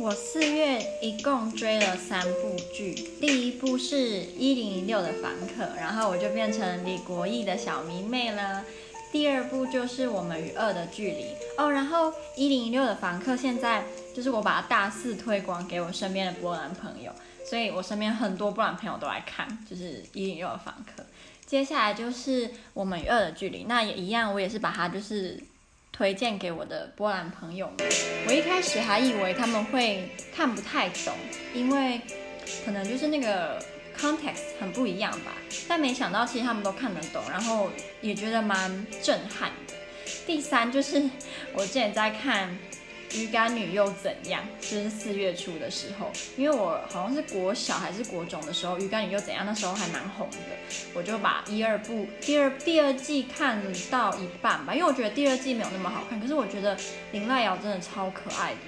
我四月一共追了三部剧，第一部是一零一六的房客，然后我就变成李国毅的小迷妹了。第二部就是我们与恶的距离哦，然后一零一六的房客现在就是我把它大肆推广给我身边的波兰朋友，所以我身边很多波兰朋友都来看，就是一零一六的房客。接下来就是我们与恶的距离，那也一样，我也是把它就是。推荐给我的波兰朋友们。我一开始还以为他们会看不太懂，因为可能就是那个 context 很不一样吧。但没想到其实他们都看得懂，然后也觉得蛮震撼的。第三就是我之前在看。鱼干女又怎样？就是四月初的时候，因为我好像是国小还是国中的时候，鱼干女又怎样？那时候还蛮红的，我就把一二部第二第二季看到一半吧，因为我觉得第二季没有那么好看，可是我觉得林濑瑶真的超可爱的，